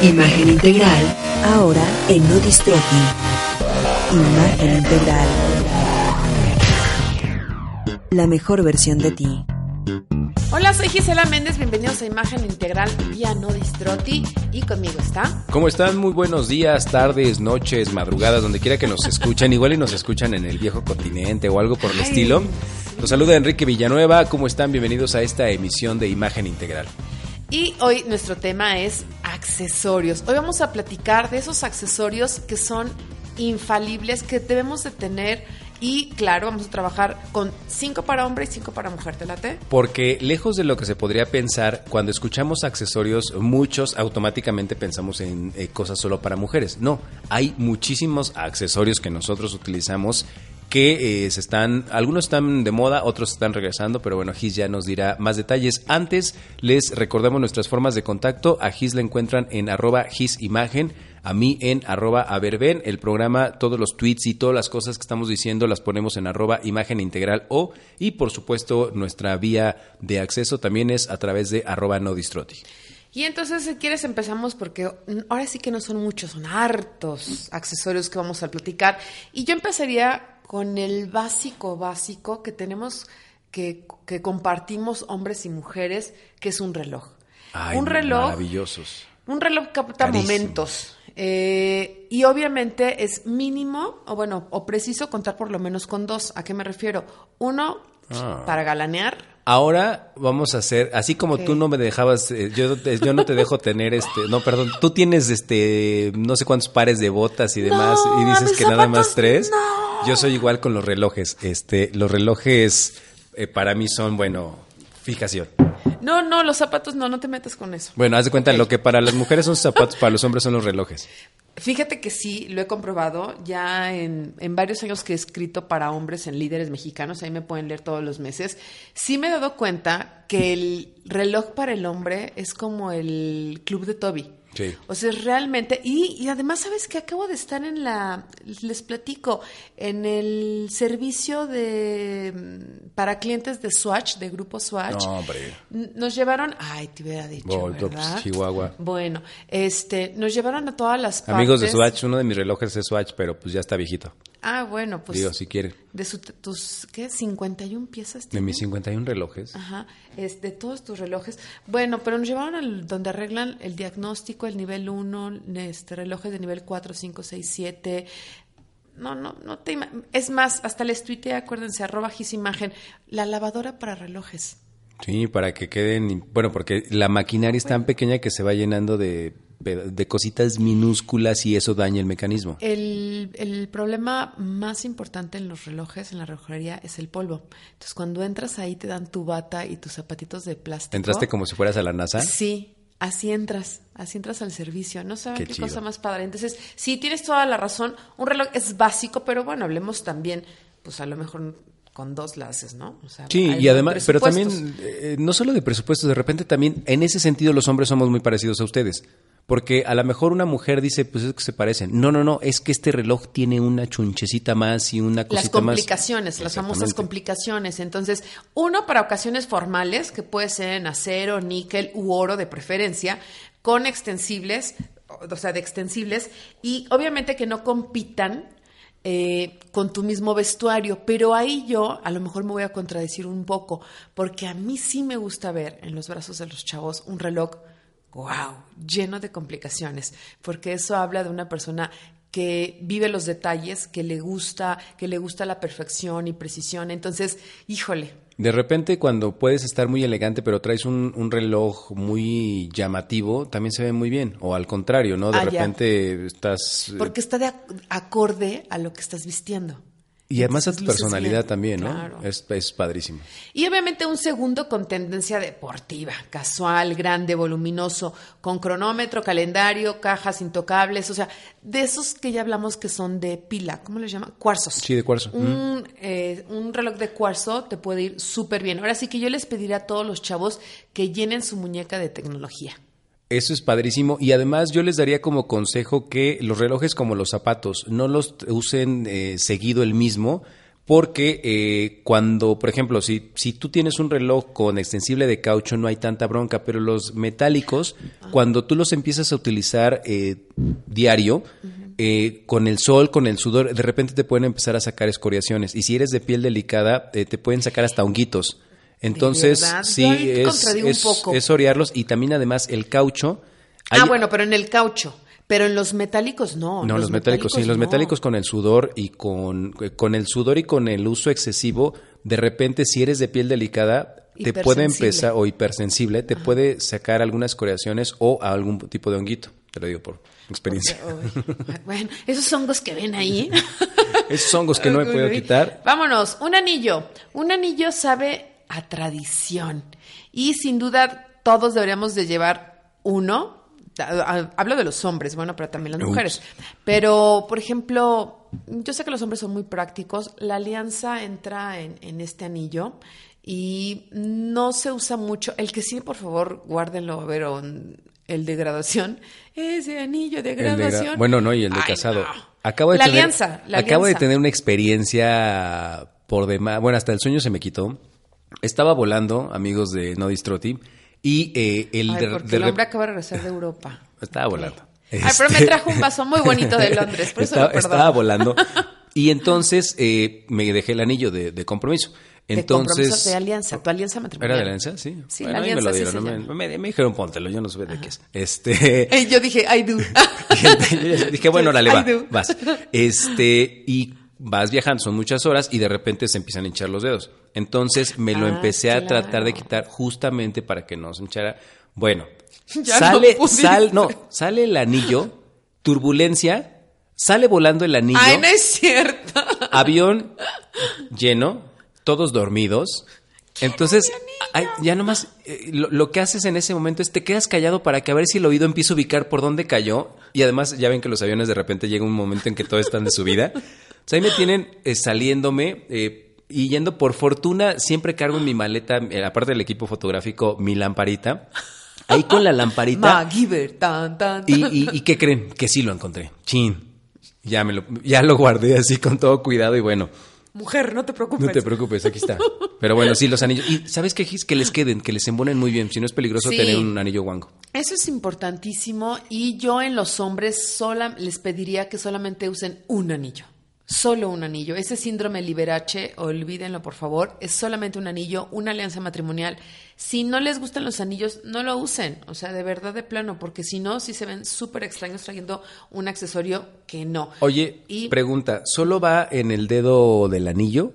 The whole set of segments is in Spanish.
Imagen integral, ahora en Nodistrofi. Imagen integral. La mejor versión de ti. Hola, soy Gisela Méndez, bienvenidos a Imagen Integral vía Nodistroti y conmigo está. ¿Cómo están? Muy buenos días, tardes, noches, madrugadas, donde quiera que nos escuchen. Igual y nos escuchan en el viejo continente o algo por el Ay. estilo. Los saluda Enrique Villanueva. ¿Cómo están? Bienvenidos a esta emisión de Imagen Integral. Y hoy nuestro tema es accesorios. Hoy vamos a platicar de esos accesorios que son infalibles, que debemos de tener y claro, vamos a trabajar con cinco para hombre y cinco para mujer. ¿Te late? Porque lejos de lo que se podría pensar, cuando escuchamos accesorios, muchos automáticamente pensamos en eh, cosas solo para mujeres. No, hay muchísimos accesorios que nosotros utilizamos que eh, se están, algunos están de moda, otros están regresando, pero bueno, Gis ya nos dirá más detalles. Antes les recordamos nuestras formas de contacto. A Gis la encuentran en arroba gisimagen, a mí en arroba averben. El programa, todos los tweets y todas las cosas que estamos diciendo las ponemos en arroba imagen integral o, y por supuesto, nuestra vía de acceso también es a través de arroba no distroti. Y entonces, si quieres, empezamos porque ahora sí que no son muchos, son hartos accesorios que vamos a platicar. Y yo empezaría con el básico, básico que tenemos, que, que compartimos hombres y mujeres, que es un reloj. Ay, un reloj, Maravillosos. un reloj capta Carísimo. momentos. eh, y obviamente es mínimo, o bueno, o preciso contar por lo menos con dos. ¿A qué me refiero? Uno, Ah. para galanear. Ahora vamos a hacer, así como Ok. tú no me dejabas, eh, yo, yo no te dejo tener este, no, perdón, tú tienes este, no sé cuántos pares de botas y demás, No, y dices que nada más tres. no. Yo soy igual con los relojes, este, los relojes eh, para mí son, bueno, fijación. No, no, los zapatos no, no te metas con eso. Bueno, haz de cuenta, lo que para las mujeres son zapatos, para los hombres son los relojes. Fíjate que sí, lo he comprobado ya en, en varios años que he escrito para hombres en líderes mexicanos, ahí me pueden leer todos los meses. Sí me he dado cuenta que el reloj para el hombre es como el club de Toby. Sí. O sea, realmente, y, y además, ¿sabes que Acabo de estar en la, les platico, en el servicio de, mm, para clientes de Swatch, de Grupo Swatch. No, hombre. Nos llevaron, ay, te hubiera dicho, pues, ¿verdad? Chihuahua. Bueno, este, nos llevaron a todas las partes. Amigos de Swatch, uno de mis relojes es Swatch, pero pues ya está viejito. Ah, bueno, pues. Digo, si quieren. De su- tus, ¿qué? 51 piezas. De tiene? mis 51 relojes. Ajá, es de todos tus relojes. Bueno, pero nos llevaron al donde arreglan el diagnóstico, el nivel 1, este, relojes de nivel 4, 5, 6, 7. No, no, no te Es más, hasta les tuiteé, acuérdense, arroba gisimagen, la lavadora para relojes. Sí, para que queden, bueno, porque la maquinaria es tan pequeña que se va llenando de, de cositas minúsculas y eso daña el mecanismo. El, el problema más importante en los relojes, en la relojería, es el polvo. Entonces, cuando entras ahí, te dan tu bata y tus zapatitos de plástico. ¿Entraste como si fueras a la NASA? Sí, así entras, así entras al servicio. No saben Qué qué, cosa más padre. Entonces, sí, tienes toda la razón. Un reloj es básico, pero bueno, hablemos también, pues a lo mejor con dos la haces, ¿no? O sea, Sí, y además, pero también, eh, no solo de presupuestos, de repente también, en ese sentido los hombres somos muy parecidos a ustedes. Porque a lo mejor una mujer dice, pues es que se parecen. No, no, no, es que este reloj tiene una chunchecita más y una Las cosita más. complicaciones, las famosas complicaciones. Entonces, uno para ocasiones formales, que puede ser en acero, níquel u oro de preferencia, con extensibles, o sea, de extensibles, y obviamente que no compitan eh, con tu mismo vestuario, pero ahí yo a lo mejor me voy a contradecir un poco, porque a mí sí me gusta ver en los brazos de los chavos un reloj, wow, lleno de complicaciones, porque eso habla de una persona que vive los detalles, que le gusta, que le gusta la perfección y precisión. Entonces, híjole, De repente, cuando puedes estar muy elegante, pero traes un, un reloj muy llamativo, también se ve muy bien. O al contrario, ¿no? De Ah, ya. repente estás. eh, porque está de ac- acorde a lo que estás vistiendo. Y además a tu personalidad bien, también, ¿no? claro. Es, es padrísimo. Y obviamente un segundo con tendencia deportiva, casual, grande, voluminoso, con cronómetro, calendario, cajas intocables, o sea, de esos que ya hablamos que son de pila, ¿cómo les llaman? Cuarzos. Sí, de cuarzo. Un, eh, un reloj de cuarzo te puede ir súper bien. Ahora sí que yo les pediría a todos los chavos que llenen su muñeca de tecnología. Eso es padrísimo y además yo les daría como consejo que los relojes como los zapatos no los usen eh, seguido el mismo Porque eh, cuando, por ejemplo, si, si tú tienes un reloj con extensible de caucho, no hay tanta bronca, pero los metálicos, cuando tú los empiezas a utilizar eh, diario, eh, con el sol, con el sudor, de repente te pueden empezar a sacar escoriaciones. Y si eres de piel delicada, eh, te pueden sacar hasta honguitos. Entonces, sí, es, es, es orearlos. Y también, además, el caucho. Ah, bueno, pero en el caucho. Pero en los metálicos no. no, los, metálicos, sí, los metálicos con el sudor y con, con el sudor y con el uso excesivo, de repente si eres de piel delicada, te puede empezar, o hipersensible, te puede sacar algunas coreaciones o algún tipo de honguito. Te lo digo por experiencia. Bueno, esos hongos que ven ahí. Esos hongos que no me puedo quitar. Vámonos, un anillo. Un anillo sabe a tradición. Y sin duda todos deberíamos de llevar uno. Hablo de los hombres, bueno, pero también las mujeres. Pero, por ejemplo, yo sé que los hombres son muy prácticos. La alianza entra en, en este anillo y no se usa mucho. El que sí, por favor, guárdenlo, a ver, el de graduación. Ese anillo de El de gra- graduación. bueno, no, y el de Ay, casado. no. Acabo de la tener, alianza, la acabo de tener una experiencia por demás. Bueno, hasta el sueño se me quitó. Estaba volando, amigos de No Distroti, y eh, el Ay, porque de el hombre acaba de regresar de Europa. Estaba volando. Ay, pero me Este- trajo un vaso muy bonito de Londres, por eso estaba, lo estaba volando. Y entonces eh, me dejé el anillo de, de compromiso. Entonces. de alianza, tu alianza matrimonial. ¿Era de alianza? Sí. Sí, Bueno, la a mí me lo alianza, sí dieron. no me, llama. me- me dijeron póntelo, yo no sé de qué es. Este. Eh, yo dije, I do. Y dije, bueno, órale, va, vas. Este, y vas viajando, son muchas horas y de repente se empiezan a hinchar los dedos. Entonces me lo Ah, empecé a claro. tratar de quitar justamente para que no se hinchara. Bueno, Ya sale, no sal, no, sale el anillo, turbulencia, sale volando el anillo, Ay, no es cierto. avión lleno, todos dormidos. Entonces, ay, ya nomás eh, lo, lo que haces en ese momento es te quedas callado para que a ver si el oído empieza a ubicar por dónde cayó. Y además, ya ven que los aviones de repente llega un momento en que todos están de subida. Sea, ahí me tienen eh, saliéndome eh, y yendo. Por fortuna, siempre cargo en mi maleta, eh, aparte del equipo fotográfico, mi lamparita. Ahí con la lamparita. MacGyver, tan, tan. ¿Y, y, y qué creen? Que sí lo encontré. Chin. Ya, me lo, ya lo guardé así con todo cuidado y bueno. Mujer, no te preocupes. No te preocupes, aquí está. Pero bueno, sí, los anillos. ¿Y sabes qué, Gis? Que les queden, que les embonen muy bien. Si no es peligroso Sí. tener un anillo guango. Eso es importantísimo y yo en los hombres sola, les pediría que solamente usen un anillo. Solo un anillo. Ese síndrome Liberace, olvídenlo por favor, es solamente un anillo, una alianza matrimonial. Si no les gustan los anillos, no lo usen. O sea, de verdad de plano, porque si no, sí se ven súper extraños trayendo un accesorio que no. Oye, Y- pregunta, ¿solo va en el dedo del anillo?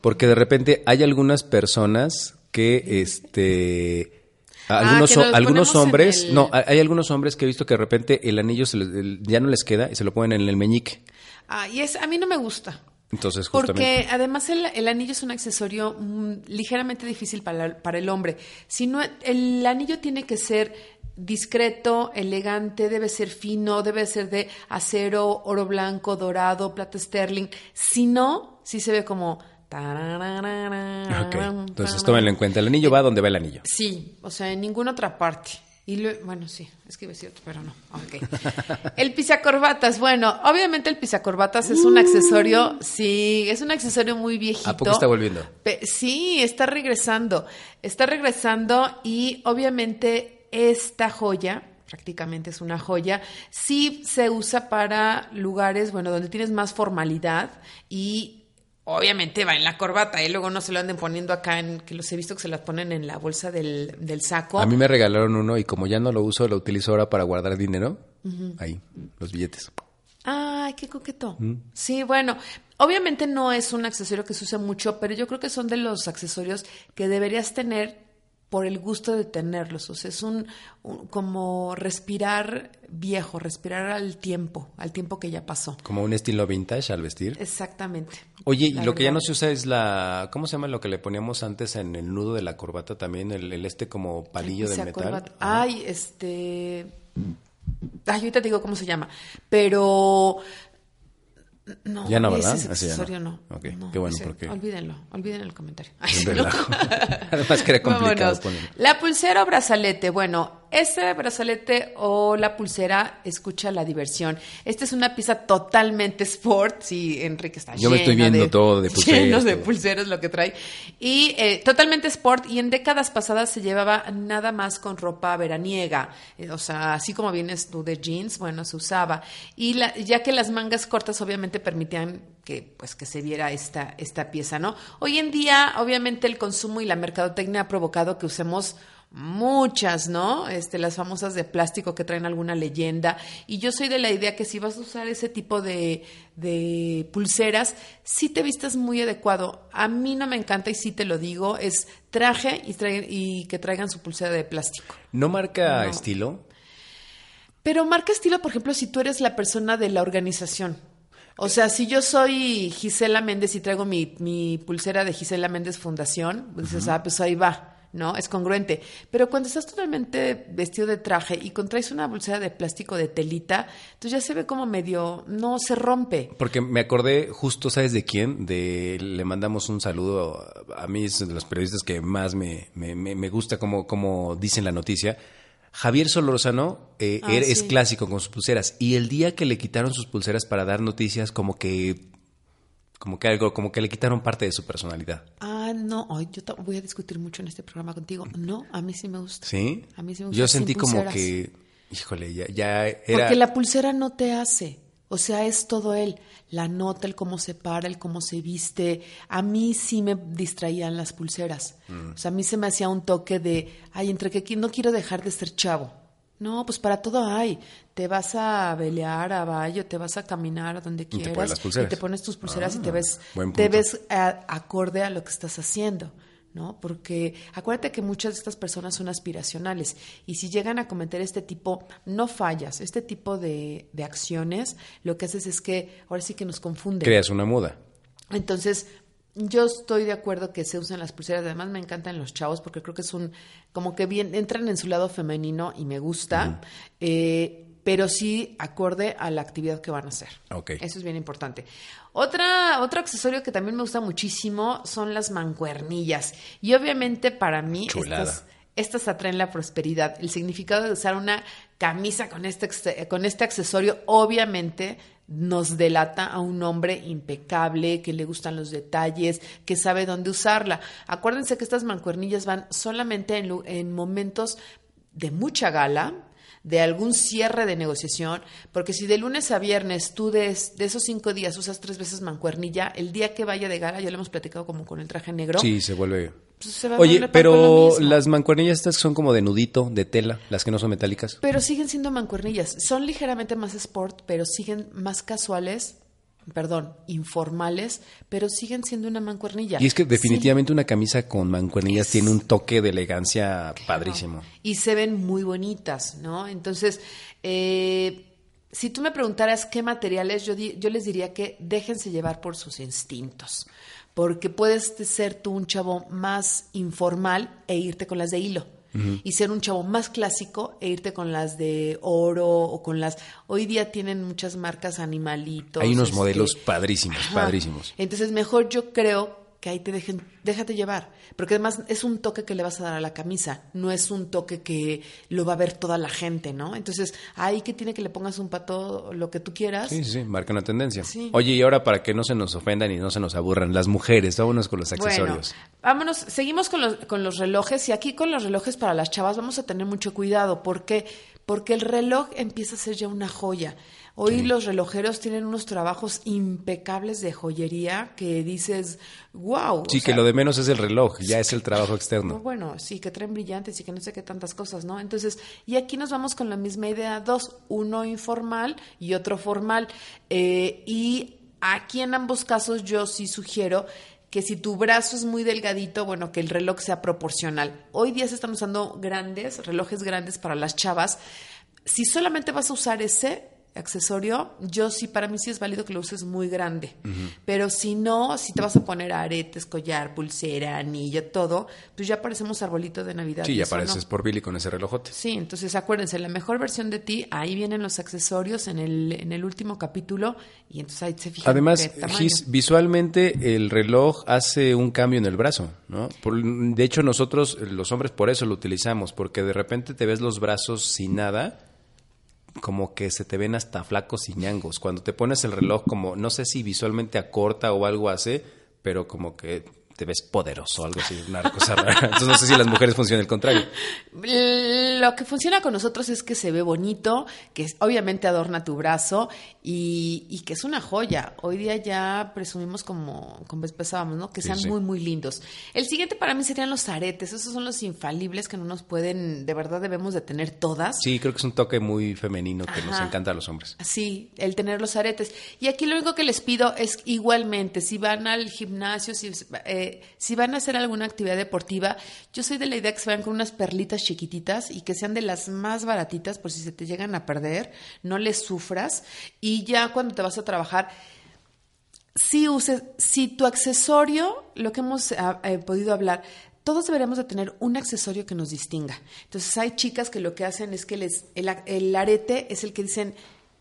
Porque de repente hay algunas personas que, este... Algunos, Ah, que algunos en hombres, el- no, hay hay algunos hombres que he visto que de repente el anillo se les- el- ya no les queda y se lo ponen en el meñique. Ah, y es, a mí no me gusta. Entonces, justamente. Porque además el, el anillo es un accesorio mm, ligeramente difícil para, para el hombre. Si no, el anillo tiene que ser discreto, elegante, debe ser fino, debe ser de acero, oro blanco, dorado, plata sterling. Si no, sí se ve como... Ok, entonces tómenlo en cuenta. El anillo va donde va el anillo. Sí, o sea, en ninguna otra parte. Y lo- bueno, sí, es que iba a decir otro, pero no. Ok. El pisacorbatas, bueno, obviamente el pisacorbatas es un accesorio, sí, es un accesorio muy viejito. ¿A poco está volviendo? Sí, está regresando. Está regresando y obviamente esta joya, prácticamente es una joya, sí se usa para lugares, bueno, donde tienes más formalidad y obviamente va en la corbata y luego no se lo anden poniendo acá en que los he visto que se las ponen en la bolsa del, del saco. A mí me regalaron uno y como ya no lo uso, lo utilizo ahora para guardar dinero. Ahí, los billetes. Ay, qué coqueto. Mm. Sí, bueno, obviamente no es un accesorio que se use mucho, pero yo creo que son de los accesorios que deberías tener por el gusto de tenerlos. O sea, es un, un- como respirar viejo, respirar al tiempo, al tiempo que ya pasó. Como un estilo vintage al vestir. Exactamente. Oye, y lo que ya no se usa es la... ¿Cómo se llama lo que le poníamos antes en el nudo de la corbata también? El, el este como palillo de metal. Ay, este. Ay, ahorita te digo cómo se llama. Pero. No, Ya no, ¿verdad? ese no. Ok, No, qué bueno, porque- Olvídenlo, olviden el comentario. Ay, no. Además que era complicado ponerlo. La pulsera o brazalete, bueno, este brazalete o la pulsera escucha la diversión. Esta es una pieza totalmente sport. Sí, Enrique está Yo me estoy viendo de, todo de pulseras. Lleno de todo. pulseras lo que trae. Y eh, totalmente sport. Y en décadas pasadas se llevaba nada más con ropa veraniega. Eh, o sea, así como vienes tú de jeans, bueno, se usaba. Y la- ya que las mangas cortas obviamente permitían que pues que se viera esta, esta pieza, ¿no? Hoy en día, obviamente, el consumo y la mercadotecnia ha provocado que usemos muchas, ¿no? Este, las famosas de plástico que traen alguna leyenda. Y yo soy de la idea que si vas a usar ese tipo de, de pulseras, sí te vistas muy adecuado. A mí no me encanta y sí te lo digo, es traje y, y que traigan su pulsera de plástico. ¿No marca No. estilo? Pero marca estilo, por ejemplo, si tú eres la persona de la organización. O sea, si yo soy Gisela Méndez y traigo mi, mi pulsera de Gisela Méndez Fundación, pues dices, ah, pues ahí va, ¿no? Es congruente. Pero cuando estás totalmente vestido de traje y contraes una pulsera de plástico de telita, entonces ya se ve como medio, no se rompe. Porque me acordé justo, ¿sabes de quién? De le mandamos un saludo a mí es de los periodistas que más me, me, me- me gusta como, como dicen la noticia. Javier Solorzano eh, Ah, era- es sí. clásico con sus pulseras y el día que le quitaron sus pulseras para dar noticias como que como que algo como que le quitaron parte de su personalidad. Ah, no, ay, yo voy a discutir mucho en este programa contigo. No, a mí sí me gusta. ¿Sí? A mí sí me gusta Yo sentí como que híjole, ya, ya era Porque la pulsera no te hace. O sea, es todo él. La nota, el cómo se para, el cómo se viste. A mí sí me distraían las pulseras. Mm. O sea, a mí se me hacía un toque de, ay, entre que no quiero dejar de ser chavo. No, pues para todo hay. Te vas a velear a Bayo, te vas a caminar a donde te quieras. pones las pulseras. Y te pones tus pulseras y te Ah, ves, te ves a- acorde a lo que estás haciendo. ¿no? Porque acuérdate que muchas de estas personas son aspiracionales y si llegan a cometer este tipo, no fallas, este tipo de, de acciones, lo que haces es que ahora sí que nos confunden. creas una muda. Entonces, yo estoy de acuerdo que se usen las pulseras. Además, me encantan los chavos porque creo que es un. como que bien. entran en su lado femenino y me gusta. eh, pero sí acorde a la actividad que van a hacer. Ok. Eso es bien importante. Otra, otro accesorio que también me gusta muchísimo son las mancuernillas. Y obviamente para mí Chulada. estas, estas atraen la prosperidad. El significado de usar una camisa con este, con este accesorio obviamente nos delata a un hombre impecable, que le gustan los detalles, que sabe dónde usarla. Acuérdense que estas mancuernillas van solamente en, en momentos de mucha gala, de algún cierre de negociación, porque si de lunes a viernes tú de, de esos cinco días usas tres veces mancuernilla, el día que vaya de gala, ya lo hemos platicado como con el traje negro, Sí, se vuelve. pues se va Oye, pero las mancuernillas estas son como de nudito, de tela, las que no son metálicas. Pero siguen siendo mancuernillas. Son ligeramente más sport, pero siguen más casuales, perdón, informales, pero siguen siendo una mancuernilla. Y es que Sí. definitivamente una camisa con mancuernillas tiene un toque de elegancia padrísimo. y se ven muy bonitas, ¿no? Entonces, eh, si tú me preguntaras qué materiales, yo, di- yo les diría que déjense llevar por sus instintos, porque puedes ser tú un chavo más informal e irte con las de hilo. Y ser un chavo más clásico e irte con las de oro o con las... Hoy día tienen muchas marcas animalitos. Hay unos este, modelos padrísimos, Ajá. padrísimos. Entonces, mejor yo creo que ahí te dejen, déjate llevar, porque además es un toque que le vas a dar a la camisa, no es un toque que lo va a ver toda la gente, ¿no? Entonces, ahí que tiene que le pongas un pato, lo que tú quieras. Sí, sí, marca una tendencia. Sí. Oye, y ahora para que no se nos ofendan y no se nos aburran, las mujeres, vámonos con los accesorios. Bueno, vámonos, seguimos con los, con los relojes y aquí con los relojes para las chavas vamos a tener mucho cuidado porque porque el reloj empieza a ser ya una joya. Hoy los relojeros tienen unos trabajos impecables de joyería que dices, wow. sí, que lo de menos es el reloj, ya es el trabajo externo. No, bueno, sí, que traen brillantes y que no sé qué tantas cosas, ¿no? Entonces, y aquí nos vamos con la misma idea, dos, uno informal y otro formal. Eh, y aquí en ambos casos yo sí sugiero que si tu brazo es muy delgadito, bueno, que el reloj sea proporcional. Hoy día se están usando grandes, relojes grandes para las chavas. Si solamente vas a usar ese, accesorio, yo sí, para mí sí es válido que lo uses muy grande. Pero si no, si te vas a poner aretes, collar, pulsera, anillo, todo, pues ya parecemos arbolito de Navidad. Sí, ya eso no. pareces por Billy con ese relojote. Sí, entonces acuérdense, la mejor versión de ti, ahí vienen los accesorios en el, en el último capítulo y entonces ahí se fijan. Además, visualmente el reloj hace un cambio en el brazo, ¿no? Por- de hecho, nosotros, los hombres, por eso lo utilizamos, porque de repente te ves los brazos sin nada, como que se te ven hasta flacos y ñangos. Cuando te pones el reloj, como, no sé si visualmente acorta o algo hace, pero como que te ves poderoso, algo así, una cosa rara. Entonces no sé si las mujeres funcionan el contrario. Lo que funciona con nosotros es que se ve bonito, que obviamente adorna tu brazo y, y que es una joya. Hoy día ya presumimos como, como pensábamos, ¿no? Que sean sí. muy, muy lindos. El siguiente para mí serían los aretes. Esos son los infalibles que no nos pueden, de verdad debemos de tener todas. Sí, creo que es un toque muy femenino que nos encanta a los hombres. Sí, el tener los aretes. Y aquí lo único que les pido es igualmente, si van al gimnasio, si, eh, si van a hacer alguna actividad deportiva, yo soy de la idea que se vayan con unas perlitas chiquititas y que sean de las más baratitas por si se te llegan a perder, no les sufras. Y ya cuando te vas a trabajar, si uses, si tu accesorio, lo que hemos ah, eh, podido hablar, todos deberíamos de tener un accesorio que nos distinga. Entonces hay chicas que lo que hacen es que les, el, el arete es el que dicen,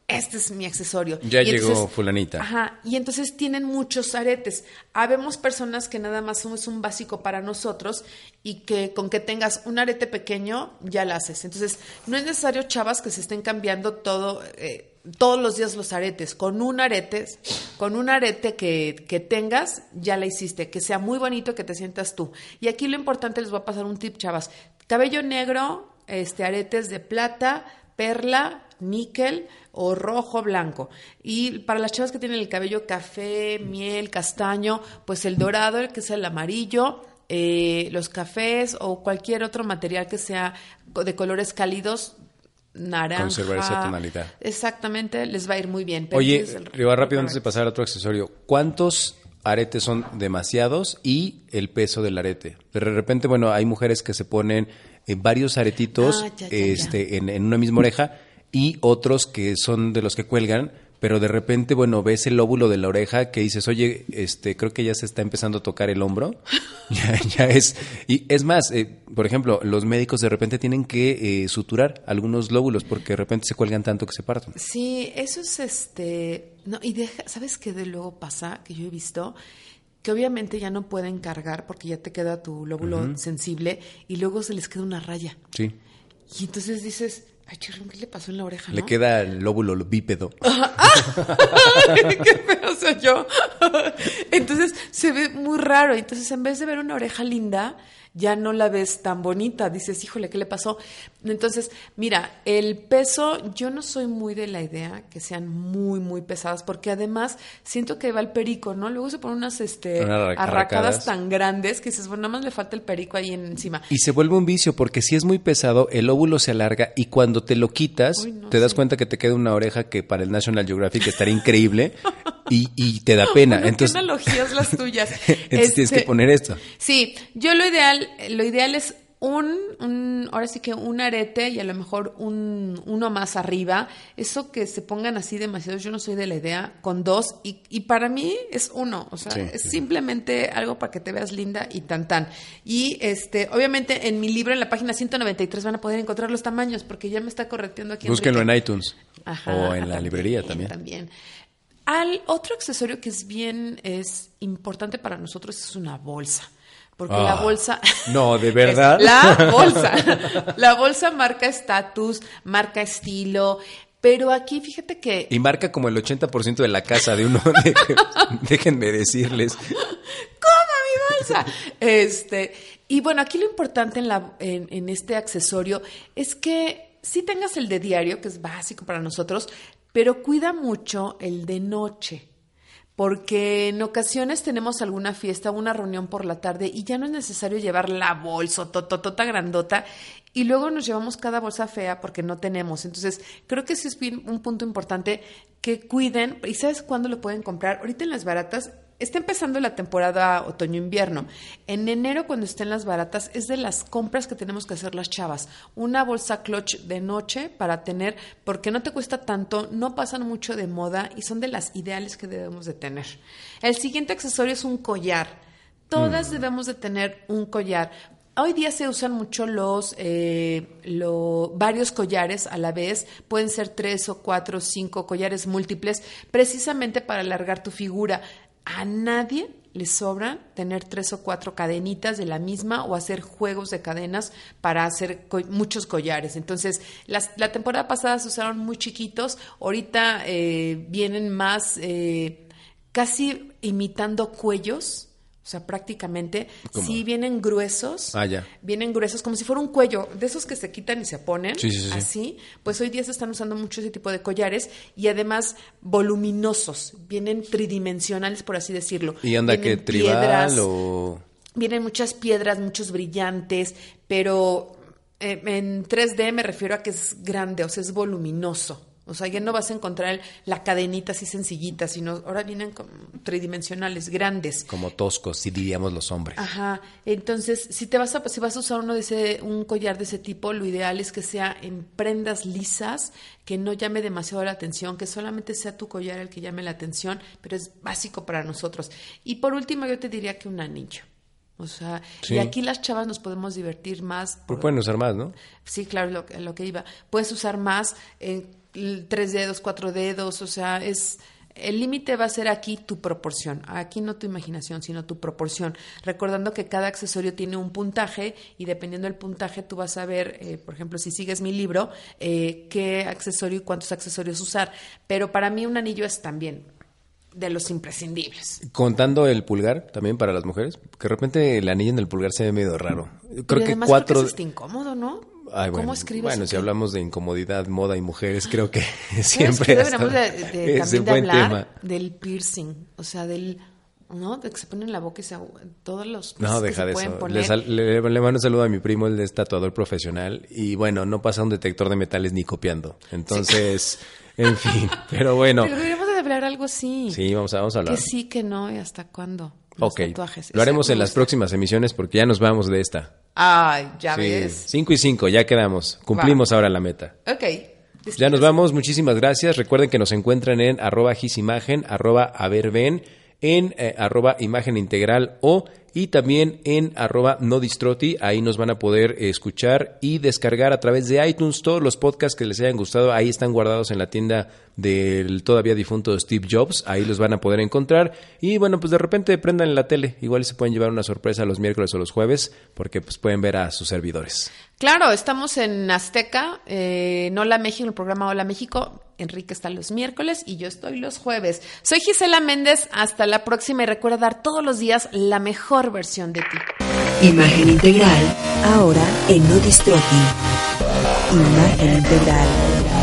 este es mi accesorio. Ya Y llegó entonces- fulanita. Ajá, y entonces tienen muchos aretes. Habemos personas que nada más somos un básico para nosotros y que con que tengas un arete pequeño ya la haces. Entonces, no es necesario, chavas, que se estén cambiando todo, eh, todos los días los aretes. Con un arete, con un arete que, que tengas, ya la hiciste. Que sea muy bonito, que te sientas tú. Y aquí lo importante, les voy a pasar un tip, chavas. Cabello negro, este, aretes de plata, perla, níquel o rojo blanco. Y para las chavas que tienen el cabello café, miel, castaño, pues el dorado, el que es el amarillo, eh, los cafés o cualquier otro material que sea de colores cálidos, naranja. Conservar esa tonalidad. Exactamente, les va a ir muy bien. Pero Oye, el- Riva, rápido antes de pasar a otro accesorio, ¿cuántos aretes son demasiados y el peso del arete? De repente, bueno, hay mujeres que se ponen eh, varios aretitos Ah, ya, ya, este, En, en una misma oreja y otros que son de los que cuelgan, pero de repente, bueno, ves el lóbulo de la oreja que dices, oye, este, creo que ya se está empezando a tocar el hombro. ya, ya es. Y es más, eh, por ejemplo, los médicos de repente tienen que eh, suturar algunos lóbulos porque de repente se cuelgan tanto que se parten. Sí, eso es este. No, y deja, ¿sabes qué de luego pasa? Que yo he visto que obviamente ya no pueden cargar porque ya te queda tu lóbulo sensible y luego se les queda una raya. Sí. Y entonces dices, ay, chirrón, ¿qué le pasó en la oreja? Le no? queda el lóbulo bípedo. qué feo soy yo. Entonces se ve muy raro. Entonces, en vez de ver una oreja linda, ya no la ves tan bonita. Dices, híjole, ¿qué le pasó? Entonces, mira, el peso, yo no soy muy de la idea que sean muy, muy pesadas, porque además siento que va el perico, ¿no? Luego se ponen unas este, arracadas arracadas. tan grandes que dices, bueno, nada más le falta el perico ahí en- encima. Y se vuelve un vicio porque si es muy pesado, el óvulo se alarga y cuando te lo quitas, Uy, no, te das sí. cuenta que te queda una oreja que para el National Geographic estaría increíble y, y te da pena. Bueno, entonces, qué analogías las tuyas. entonces tienes que Este, poner esto. Sí, yo lo ideal, lo ideal es un, un, ahora sí que un arete y a lo mejor un, uno más arriba. Eso que se pongan así demasiados, yo no soy de la idea, con dos, y, y para mí es uno, o sea, Sí, es sí. simplemente algo para que te veas linda y tan tan. Y este, obviamente en mi libro, en la página 193, van a poder encontrar los tamaños, porque ya me está correcteando aquí. Búsquenlo en iTunes Ajá, o en la librería también. También. Al otro accesorio que es bien es importante para nosotros es una bolsa. Porque la Ah, bolsa. no, ¿de verdad? La bolsa. La bolsa marca estatus, marca estilo. Pero aquí fíjate que. Y marca como el 80% de la casa de uno. de- déjenme decirles. ¡Coma mi bolsa! Este, y bueno, aquí lo importante en, la, en, en este accesorio es que sí tengas el de diario, que es básico para nosotros, pero cuida mucho el de noche. Porque en ocasiones tenemos alguna fiesta, una reunión por la tarde y ya no es necesario llevar la bolsa tototota grandota y luego nos llevamos cada bolsa fea porque no tenemos. Entonces, creo que sí es un punto importante que cuiden. ¿Y sabes cuándo lo pueden comprar? Ahorita en las baratas está empezando la temporada otoño-invierno. En enero, cuando estén las baratas, es de las compras que tenemos que hacer las chavas. Una bolsa clutch de noche para tener, porque no te cuesta tanto, no pasan mucho de moda y son de las ideales que debemos de tener. El siguiente accesorio es un collar. Todas debemos de tener un collar. Hoy día se usan mucho los eh, lo- varios collares a la vez, pueden ser tres o cuatro o cinco collares múltiples, precisamente para alargar tu figura. A nadie le sobra tener tres o cuatro cadenitas de la misma o hacer juegos de cadenas para hacer co- muchos collares. Entonces, las- la temporada pasada se usaron muy chiquitos, ahorita eh, vienen más eh, casi imitando cuellos. O sea, prácticamente, ¿Cómo? sí vienen gruesos. Ah, ya. Vienen gruesos, como si fuera un cuello, de esos que se quitan y se ponen. Sí, sí, sí. Así. Pues hoy día se están usando mucho ese tipo de collares y además voluminosos. Vienen tridimensionales, por así decirlo. ¿Y anda que Vienen tribal piedras, o...? Vienen muchas piedras, muchos brillantes, pero eh, en 3D me refiero a que es grande, o sea, es voluminoso. O sea, ya no vas a encontrar la cadenita así sencillita, sino ahora vienen como tridimensionales, grandes. Como toscos, si diríamos los hombres. Ajá. Entonces, si te vas a, si vas a usar uno de ese, un collar de ese tipo, lo ideal es que sea en prendas lisas, que no llame demasiado la atención, que solamente sea tu collar el que llame la atención, pero es básico para nosotros. Y por último, yo te diría que un anillo. O sea, Sí. y aquí las chavas nos podemos divertir más. Pero por- pueden usar más, ¿no? Sí, claro, lo, lo que iba. Puedes usar más, eh, l- tres dedos, cuatro dedos, o sea, es... El límite va a ser aquí tu proporción, aquí no tu imaginación, sino tu proporción. Recordando que cada accesorio tiene un puntaje y dependiendo del puntaje tú vas a ver, eh, por ejemplo, si sigues mi libro, eh, qué accesorio y cuántos accesorios usar. Pero para mí un anillo es también de los imprescindibles. Contando el pulgar también para las mujeres, que de repente el anillo en el pulgar se ve medio raro. Creo y que cuatro... creo que es hasta incómodo, ¿no? Ay, bueno, ¿Cómo escribes? bueno, si hablamos de incomodidad, moda y mujeres, creo que ¿Sabes siempre deberíamos de, de- es un buen tema. del piercing, o sea, del ¿no? De que se ponen en la boca y se todos los No, que deja de eso. poner. Le, sal- le- le mando un saludo a mi primo, él es tatuador profesional y bueno, no pasa un detector de metales ni copiando. Entonces, en fin, pero bueno, Pero deberíamos de hablar algo así. sí, vamos a, vamos a hablar. Que sí, que no y hasta cuándo. Los Ok, tatuajes. lo haremos en las próximas emisiones porque ya nos vamos de esta. Ay, ya Sí, ves. 5 y 5, ya quedamos. Cumplimos ahora la meta. Ok. Ya nos vamos, muchísimas gracias. Recuerden que nos encuentran en arroba gisimagen, arroba averben, en eh, arroba imagen integral o y también en arroba no distroti. Ahí nos van a poder escuchar y descargar a través de iTunes todos los podcasts que les hayan gustado. Ahí están guardados en la tienda del todavía difunto Steve Jobs. Ahí los van a poder encontrar. Y bueno, pues de repente prendan la tele. Igual se pueden llevar una sorpresa los miércoles o los jueves porque pues pueden ver a sus servidores. Claro, estamos en Azteca, eh, en Hola México, en el programa Hola México. Enrique está los miércoles y yo estoy los jueves. Soy Gisela Méndez, hasta la próxima y recuerda dar todos los días la mejor versión de ti. Imagen integral, ahora en No. Imagen integral.